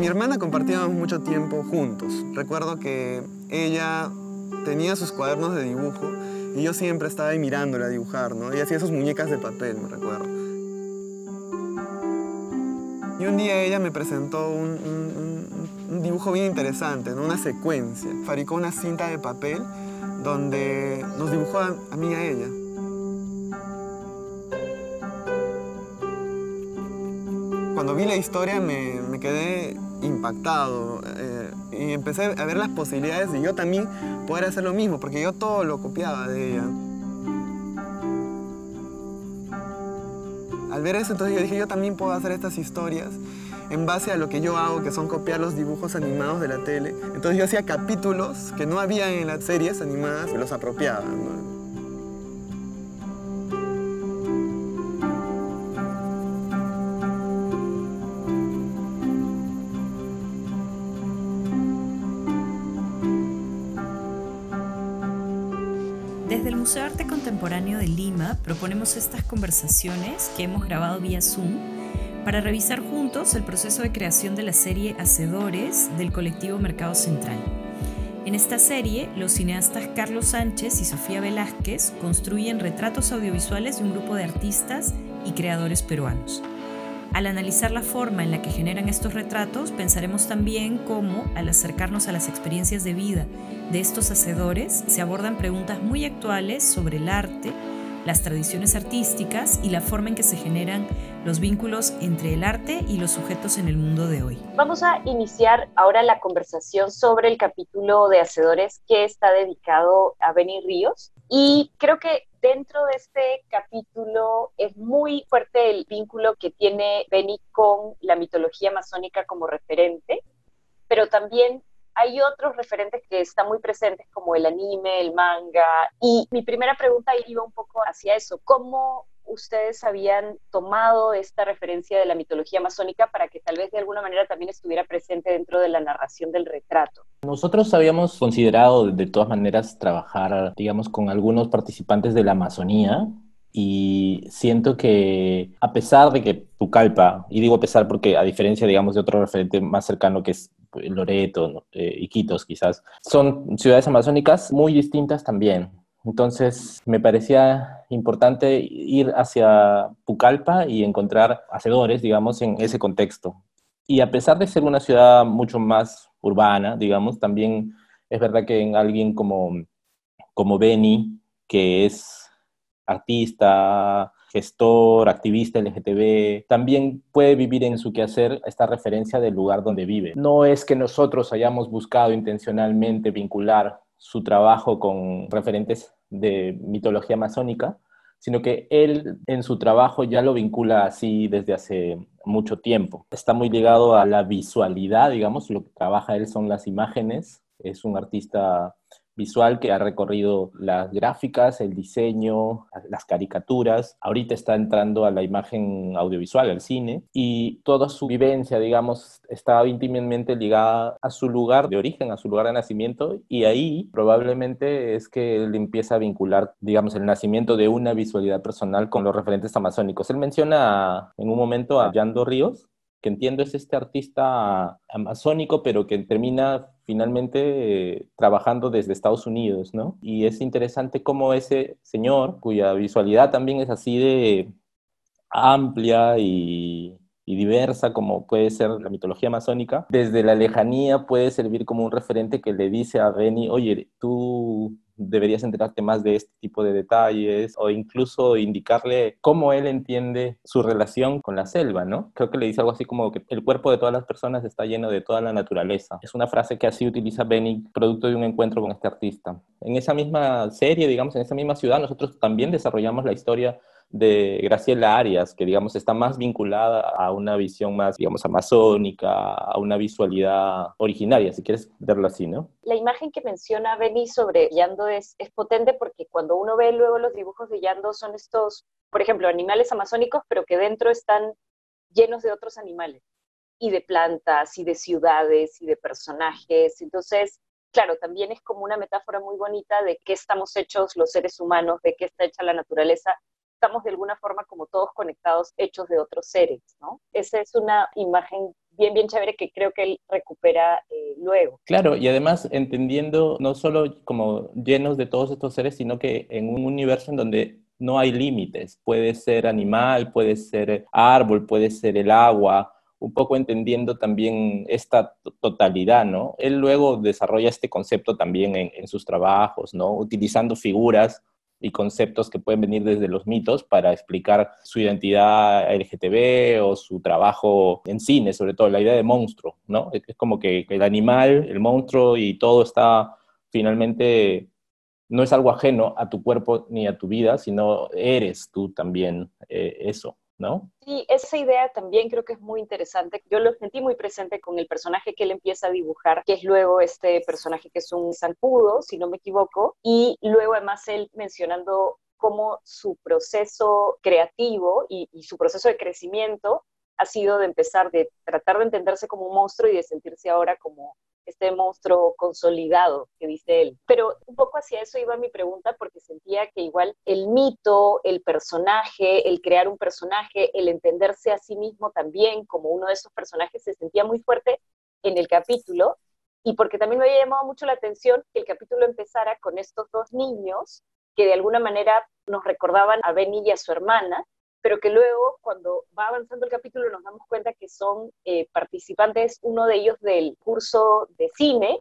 Mi hermana compartíamos mucho tiempo juntos. Recuerdo que ella tenía sus cuadernos de dibujo y yo siempre estaba ahí mirándola a dibujar, ¿no? Y hacía sus muñecas de papel, me recuerdo. Y un día ella me presentó un, dibujo bien interesante, ¿no? una secuencia. Fabricó una cinta de papel donde nos dibujó a, mí y a ella. Cuando vi la historia me quedé impactado eh, y empecé a ver las posibilidades de yo también poder hacer lo mismo, porque yo todo lo copiaba de ella. Al ver eso, entonces yo dije, yo también puedo hacer estas historias en base a lo que yo hago, que son copiar los dibujos animados de la tele. Entonces yo hacía capítulos que no había en las series animadas y los apropiaba. Contemporáneo de Lima proponemos estas conversaciones que hemos grabado vía Zoom para revisar juntos el proceso de creación de la serie Hacedores del colectivo Mercado Central. En esta serie, los cineastas Carlos Sánchez y Sofía Velázquez construyen retratos audiovisuales de un grupo de artistas y creadores peruanos. Al analizar la forma en la que generan estos retratos, pensaremos también cómo, al acercarnos a las experiencias de vida de estos hacedores, se abordan preguntas muy actuales sobre el arte, las tradiciones artísticas y la forma en que se generan los vínculos entre el arte y los sujetos en el mundo de hoy. Vamos a iniciar ahora la conversación sobre el capítulo de Hacedores que está dedicado a Benny Ríos. Y creo que dentro de este capítulo es muy fuerte el vínculo que tiene Benny con la mitología masónica como referente, pero también hay otros referentes que están muy presentes como el anime, el manga. Y mi primera pregunta iba un poco hacia eso. ¿Cómo ustedes habían tomado esta referencia de la mitología masónica para que tal vez de alguna manera también estuviera presente dentro de la narración del retrato? Nosotros habíamos considerado de todas maneras trabajar, digamos, con algunos participantes de la Amazonía, y siento que a pesar de que Pucallpa, y digo a pesar porque a diferencia, digamos, de otro referente más cercano que es Loreto, eh, Iquitos quizás, son ciudades amazónicas muy distintas también. Entonces me parecía importante ir hacia Pucallpa y encontrar hacedores, digamos, en ese contexto. Y a pesar de ser una ciudad mucho más urbana, digamos, también es verdad que en alguien como, como Beni, que es artista, gestor, activista LGTB, también puede vivir en su quehacer esta referencia del lugar donde vive. No es que nosotros hayamos buscado intencionalmente vincular su trabajo con referentes de mitología masónica, sino que él en su trabajo ya lo vincula así desde hace mucho tiempo. Está muy ligado a la visualidad, digamos, lo que trabaja él son las imágenes, es un artista visual que ha recorrido las gráficas, el diseño, las caricaturas. Ahorita está entrando a la imagen audiovisual, al cine, y toda su vivencia, digamos, está íntimamente ligada a su lugar de origen, a su lugar de nacimiento, y ahí probablemente es que él empieza a vincular, digamos, el nacimiento de una visualidad personal con los referentes amazónicos. Él menciona en un momento a Yando Ríos, que entiendo es este artista amazónico, pero que termina finalmente eh, trabajando desde Estados Unidos, ¿no? Y es interesante cómo ese señor, cuya visualidad también es así de amplia y, diversa como puede ser la mitología amazónica, desde la lejanía puede servir como un referente que le dice a Benny, oye, tú deberías enterarte más de este tipo de detalles o incluso indicarle cómo él entiende su relación con la selva, ¿no? Creo que le dice algo así como que el cuerpo de todas las personas está lleno de toda la naturaleza. Es una frase que así utiliza Benny producto de un encuentro con este artista. En esa misma serie, digamos, en esa misma ciudad, nosotros también desarrollamos la historia de Graciela Arias, que digamos está más vinculada a una visión más, digamos, amazónica, a una visualidad originaria, si quieres verlo así, ¿no? La imagen que menciona Beni sobre Yando es, es potente porque cuando uno ve luego los dibujos de Yando son estos, por ejemplo, animales amazónicos, pero que dentro están llenos de otros animales, y de plantas, y de ciudades, y de personajes. Entonces, claro, también es como una metáfora muy bonita de qué estamos hechos los seres humanos, de qué está hecha la naturaleza, estamos de alguna forma como todos conectados, hechos de otros seres, ¿no? Esa es una imagen bien, bien chévere que creo que él recupera eh, luego. Claro, y además entendiendo no solo como llenos de todos estos seres, sino que en un universo en donde no hay límites. Puede ser animal, puede ser árbol, puede ser el agua, un poco entendiendo también esta totalidad, ¿no? Él luego desarrolla este concepto también en, en sus trabajos, ¿no? Utilizando figuras y conceptos que pueden venir desde los mitos para explicar su identidad LGTB o su trabajo en cine, sobre todo la idea de monstruo, ¿no? Es como que el animal, el monstruo y todo está finalmente, no es algo ajeno a tu cuerpo ni a tu vida, sino eres tú también eh, eso. ¿No? Sí, esa idea también creo que es muy interesante. Yo lo sentí muy presente con el personaje que él empieza a dibujar, que es luego este personaje que es un zancudo, si no me equivoco, y luego además él mencionando cómo su proceso creativo y, y su proceso de crecimiento ha sido de empezar de tratar de entenderse como un monstruo y de sentirse ahora como este monstruo consolidado que dice él. Pero un poco hacia eso iba mi pregunta porque sentía que igual el mito, el personaje, el crear un personaje, el entenderse a sí mismo también como uno de esos personajes se sentía muy fuerte en el capítulo y porque también me había llamado mucho la atención que el capítulo empezara con estos dos niños que de alguna manera nos recordaban a Benny y a su hermana, pero que luego cuando va avanzando el capítulo nos damos cuenta que son eh, participantes, uno de ellos del curso de cine,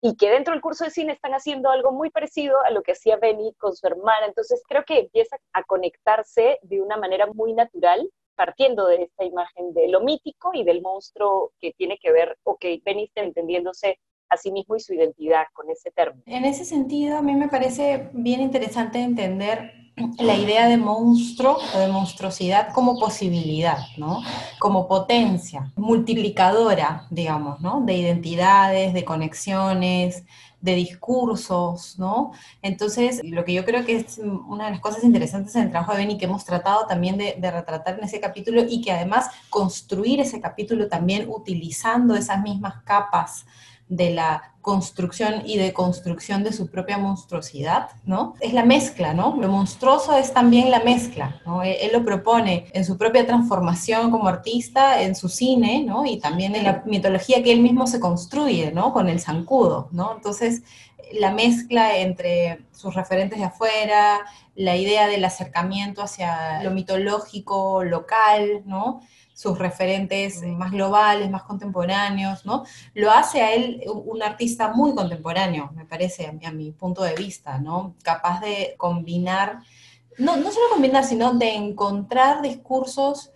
y que dentro del curso de cine están haciendo algo muy parecido a lo que hacía Benny con su hermana. Entonces creo que empieza a conectarse de una manera muy natural, partiendo de esta imagen de lo mítico y del monstruo que tiene que ver, o que Benny está entendiéndose a sí mismo y su identidad con ese término. En ese sentido, a mí me parece bien interesante entender la idea de monstruo o de monstruosidad como posibilidad, ¿no? Como potencia multiplicadora, digamos, ¿no? De identidades, de conexiones, de discursos, ¿no? Entonces, lo que yo creo que es una de las cosas interesantes en el trabajo de Benny que hemos tratado también de, de, retratar en ese capítulo y que además construir ese capítulo también utilizando esas mismas capas de la construcción y de construcción de su propia monstruosidad, ¿no? Es la mezcla, ¿no? Lo monstruoso es también la mezcla, ¿no? Él, lo propone en su propia transformación como artista, en su cine, ¿no? Y también en la mitología que él mismo se construye, ¿no? Con el zancudo, ¿no? Entonces, la mezcla entre sus referentes de afuera, la idea del acercamiento hacia lo mitológico local, ¿no? Sus referentes más globales, más contemporáneos, ¿no? Lo hace a él un artista muy contemporáneo, me parece, a mi, punto de vista, ¿no? Capaz de combinar, no, no solo combinar, sino de encontrar discursos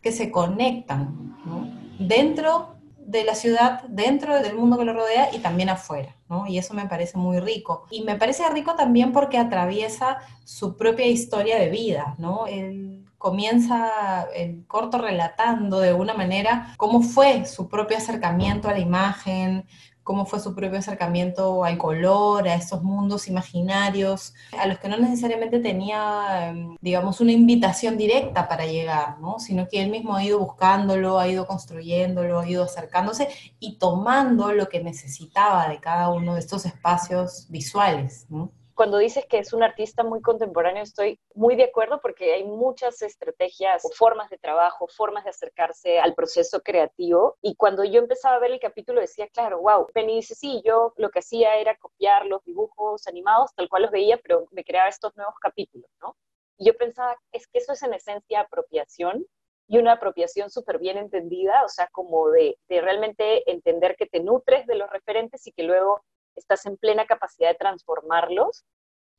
que se conectan, ¿no? Dentro de la ciudad, dentro del mundo que lo rodea y también afuera, ¿no? Y eso me parece muy rico. Y me parece rico también porque atraviesa su propia historia de vida, ¿no? El, comienza el corto relatando de una manera cómo fue su propio acercamiento a la imagen, cómo fue su propio acercamiento al color, a esos mundos imaginarios, a los que no necesariamente tenía, em, digamos, una invitación directa para llegar, ¿no? sino que él mismo ha ido buscándolo, ha ido construyéndolo, ha ido acercándose y tomando lo que necesitaba de cada uno de estos espacios visuales. ¿no? Cuando dices que es un artista muy contemporáneo, estoy muy de acuerdo porque hay muchas estrategias o formas de trabajo, formas de acercarse al proceso creativo. Y cuando yo empezaba a ver el capítulo decía, claro, wow, Penny dice, sí, yo lo que hacía era copiar los dibujos animados tal cual los veía, pero me creaba estos nuevos capítulos, ¿no? Y yo pensaba, es que eso es en esencia apropiación y una apropiación súper bien entendida, o sea, como de, de realmente entender que te nutres de los referentes y que luego estás en plena capacidad de transformarlos.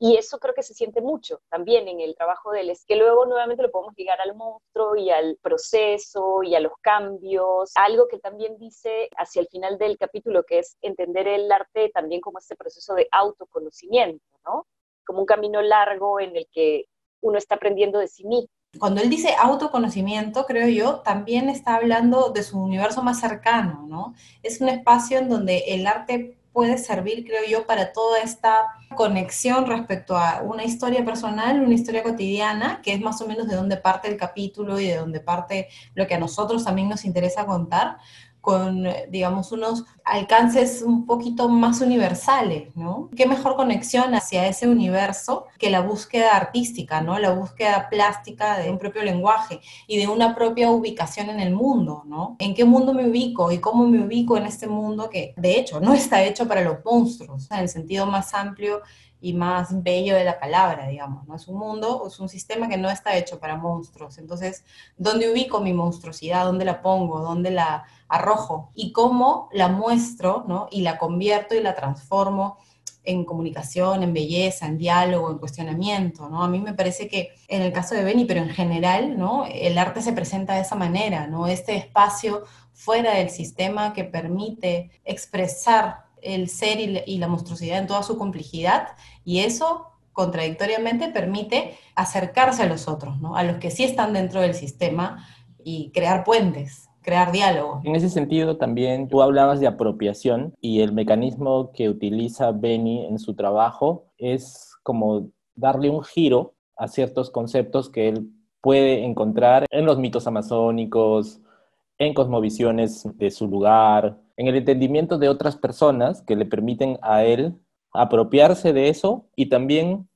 Y eso creo que se siente mucho también en el trabajo de él, es que luego nuevamente lo podemos ligar al monstruo y al proceso y a los cambios. Algo que también dice hacia el final del capítulo, que es entender el arte también como este proceso de autoconocimiento, ¿no? Como un camino largo en el que uno está aprendiendo de sí mismo. Cuando él dice autoconocimiento, creo yo, también está hablando de su universo más cercano, ¿no? Es un espacio en donde el arte puede servir, creo yo, para toda esta conexión respecto a una historia personal, una historia cotidiana, que es más o menos de dónde parte el capítulo y de dónde parte lo que a nosotros también nos interesa contar, con, digamos, unos alcances un poquito más universales, ¿no? ¿Qué mejor conexión hacia ese universo que la búsqueda artística, ¿no? La búsqueda plástica de un propio lenguaje y de una propia ubicación en el mundo, ¿no? ¿En qué mundo me ubico y cómo me ubico en este mundo que, de hecho, no está hecho para los monstruos, en el sentido más amplio y más bello de la palabra, digamos, ¿no? Es un mundo, es un sistema que no está hecho para monstruos. Entonces, ¿dónde ubico mi monstruosidad? ¿Dónde la pongo? ¿Dónde la arrojo? ¿Y cómo la muestro, ¿no? Y la convierto y la transformo en comunicación, en belleza, en diálogo, en cuestionamiento, ¿no? A mí me parece que en el caso de Beni, pero en general, ¿no? El arte se presenta de esa manera, ¿no? Este espacio fuera del sistema que permite expresar el ser y la, monstruosidad en toda su complejidad y eso contradictoriamente permite acercarse a los otros, ¿no? a los que sí están dentro del sistema y crear puentes, crear diálogo. En ese sentido también tú hablabas de apropiación y el mecanismo que utiliza Benny en su trabajo es como darle un giro a ciertos conceptos que él puede encontrar en los mitos amazónicos, en cosmovisiones de su lugar, en el entendimiento de otras personas que le permiten a él apropiarse de eso y también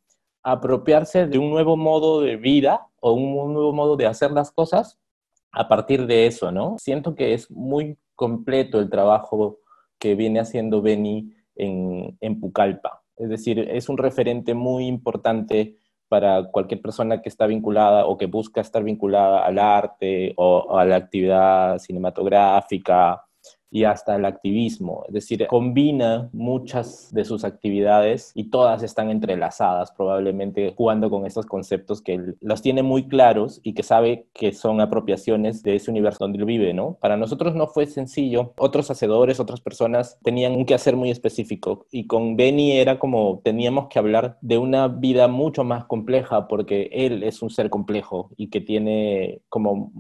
apropiarse de un nuevo modo de vida o un nuevo modo de hacer las cosas a partir de eso, ¿no? Siento que es muy completo el trabajo que viene haciendo Beni en, en Pucallpa. Es decir, es un referente muy importante para cualquier persona que está vinculada o que busca estar vinculada al arte o a la actividad cinematográfica y hasta el activismo. Es decir, combina muchas de sus actividades y todas están entrelazadas, probablemente jugando con estos conceptos que él los tiene muy claros y que sabe que son apropiaciones de ese universo donde él vive, ¿no? Para nosotros no fue sencillo. Otros hacedores, otras personas tenían un quehacer muy específico y con Benny era como teníamos que hablar de una vida mucho más compleja porque él es un ser complejo y que tiene como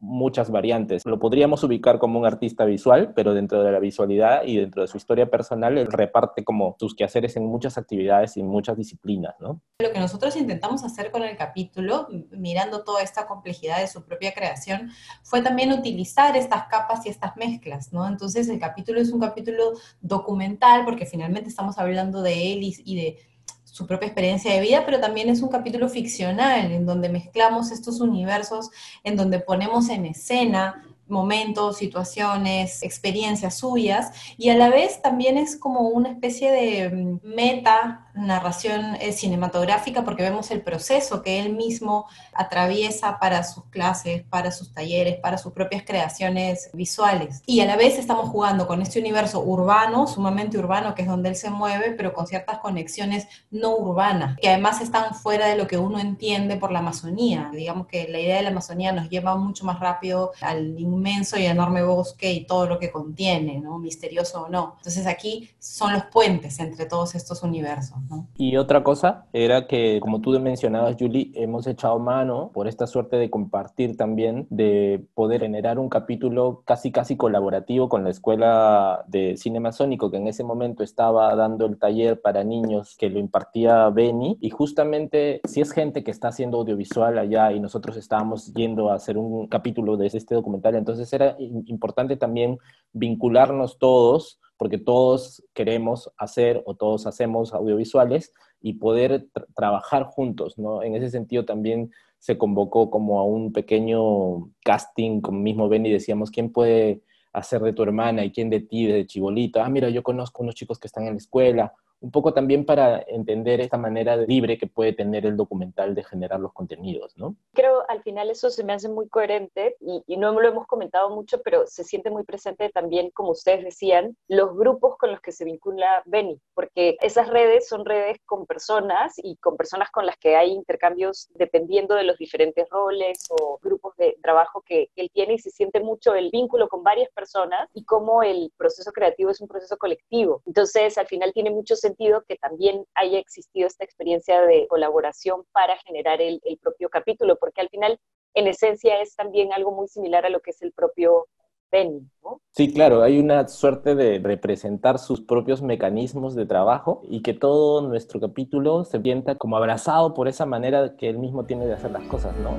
muchas variantes. Lo podríamos ubicar como un artista visual, pero dentro de la visualidad y dentro de su historia personal, él reparte como sus quehaceres en muchas actividades y muchas disciplinas, ¿no? Lo que nosotros intentamos hacer con el capítulo, mirando toda esta complejidad de su propia creación, fue también utilizar estas capas y estas mezclas, ¿no? Entonces el capítulo es un capítulo documental porque finalmente estamos hablando de él y de su propia experiencia de vida, pero también es un capítulo ficcional en donde mezclamos estos universos, en donde ponemos en escena momentos, situaciones, experiencias suyas, y a la vez también es como una especie de mm, meta narración eh, cinematográfica porque vemos el proceso que él mismo atraviesa para sus clases, para sus talleres, para sus propias creaciones visuales. Y a la vez estamos jugando con este universo urbano, sumamente urbano, que es donde él se mueve, pero con ciertas conexiones no urbanas, que además están fuera de lo que uno entiende por la Amazonía. Digamos que la idea de la Amazonía nos lleva mucho más rápido al inmenso y enorme bosque y todo lo que contiene, ¿no? Misterioso o no. Entonces aquí son los puentes entre todos estos universos. Y otra cosa era que, como tú mencionabas, Julie, hemos echado mano por esta suerte de compartir también, de poder generar un capítulo casi casi colaborativo con la Escuela de Cine Masónico, que en ese momento estaba dando el taller para niños que lo impartía Beni. Y justamente, si es gente que está haciendo audiovisual allá y nosotros estábamos yendo a hacer un capítulo de este documental, entonces era importante también vincularnos todos porque todos queremos hacer o todos hacemos audiovisuales y poder trabajar juntos, ¿no? En ese sentido también se convocó como a un pequeño casting, como mismo Benny decíamos, ¿quién puede hacer de tu hermana y quién de ti, de chibolita? Ah, mira, yo conozco unos chicos que están en la escuela, un poco también para entender esta manera libre que puede tener el documental de generar los contenidos, ¿no? Creo al final eso se me hace muy coherente y, y, no lo hemos comentado mucho, pero se siente muy presente también, como ustedes decían, los grupos con los que se vincula Beni, porque esas redes son redes con personas y con personas con las que hay intercambios dependiendo de los diferentes roles o grupos de trabajo que él tiene y se siente mucho el vínculo con varias personas y cómo el proceso creativo es un proceso colectivo. Entonces, al final tiene mucho sentido sentido que también haya existido esta experiencia de colaboración para generar el, propio capítulo, porque al final, en esencia, es también algo muy similar a lo que es el propio ¿no? Sí, claro, hay una suerte de representar sus propios mecanismos de trabajo y que todo nuestro capítulo se sienta como abrazado por esa manera que él mismo tiene de hacer las cosas, ¿no?